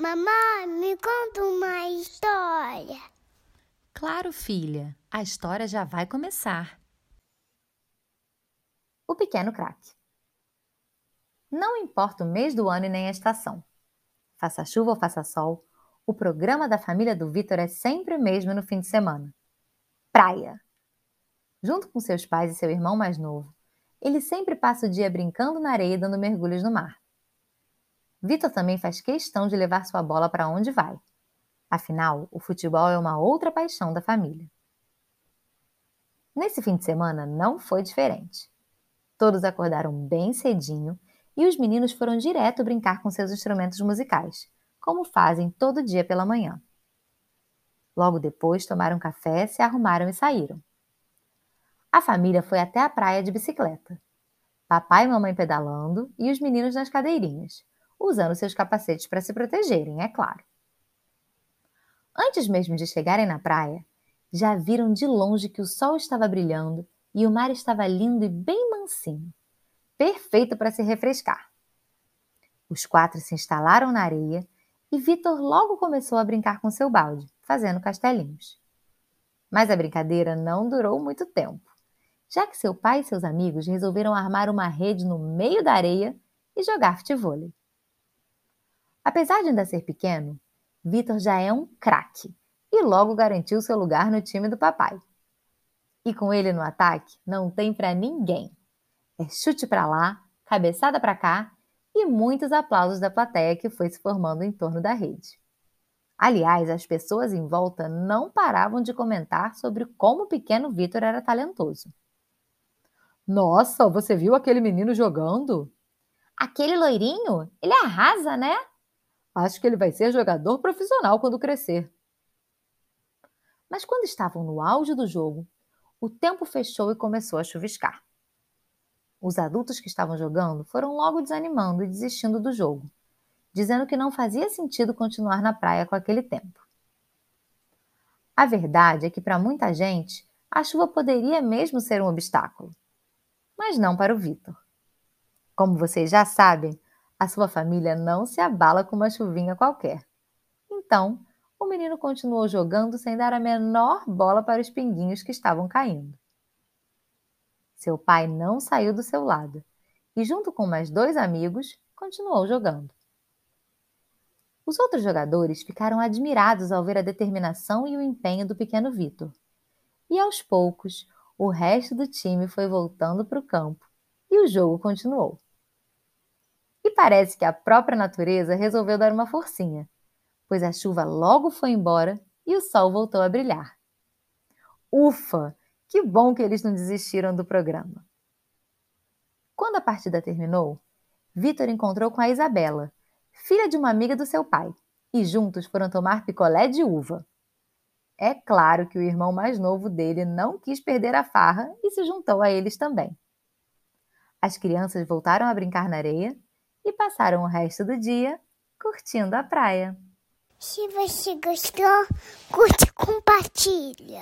Mamãe, me conta uma história. Claro, filha, a história já vai começar. O pequeno craque. Não importa o mês do ano e nem a estação. Faça chuva ou faça sol, o programa da família do Vitor é sempre o mesmo no fim de semana. Praia. Junto com seus pais e seu irmão mais novo, ele sempre passa o dia brincando na areia e dando mergulhos no mar. Vitor também faz questão de levar sua bola para onde vai. Afinal, o futebol é uma outra paixão da família. Nesse fim de semana não foi diferente. Todos acordaram bem cedinho e os meninos foram direto brincar com seus instrumentos musicais, como fazem todo dia pela manhã. Logo depois tomaram café, se arrumaram e saíram. A família foi até a praia de bicicleta. Papai e mamãe pedalando e os meninos nas cadeirinhas, usando seus capacetes para se protegerem, é claro. Antes mesmo de chegarem na praia, já viram de longe que o sol estava brilhando e o mar estava lindo e bem mansinho, perfeito para se refrescar. Os quatro se instalaram na areia e Vitor logo começou a brincar com seu balde, fazendo castelinhos. Mas a brincadeira não durou muito tempo, já que seu pai e seus amigos resolveram armar uma rede no meio da areia e jogar futevôlei. Apesar de ainda ser pequeno, Vitor já é um craque e logo garantiu seu lugar no time do papai. E com ele no ataque, não tem para ninguém. É chute para lá, cabeçada para cá e muitos aplausos da plateia que foi se formando em torno da rede. Aliás, as pessoas em volta não paravam de comentar sobre como o pequeno Vitor era talentoso. Nossa, você viu aquele menino jogando? Aquele loirinho? Ele arrasa, né? Acho que ele vai ser jogador profissional quando crescer. Mas quando estavam no auge do jogo, o tempo fechou e começou a chuviscar. Os adultos que estavam jogando foram logo desanimando e desistindo do jogo, dizendo que não fazia sentido continuar na praia com aquele tempo. A verdade é que para muita gente, a chuva poderia mesmo ser um obstáculo, mas não para o Vitor. Como vocês já sabem, a sua família não se abala com uma chuvinha qualquer. Então, o menino continuou jogando sem dar a menor bola para os pinguinhos que estavam caindo. Seu pai não saiu do seu lado e, junto com mais dois amigos, continuou jogando. Os outros jogadores ficaram admirados ao ver a determinação e o empenho do pequeno Vitor. E aos poucos, o resto do time foi voltando para o campo e o jogo continuou. E parece que a própria natureza resolveu dar uma forcinha, pois a chuva logo foi embora e o sol voltou a brilhar. Ufa! Que bom que eles não desistiram do programa. Quando a partida terminou, Vitor encontrou com a Isabela, filha de uma amiga do seu pai, e juntos foram tomar picolé de uva. É claro que o irmão mais novo dele não quis perder a farra e se juntou a eles também. As crianças voltaram a brincar na areia e passaram o resto do dia curtindo a praia. Se você gostou, curte e compartilha.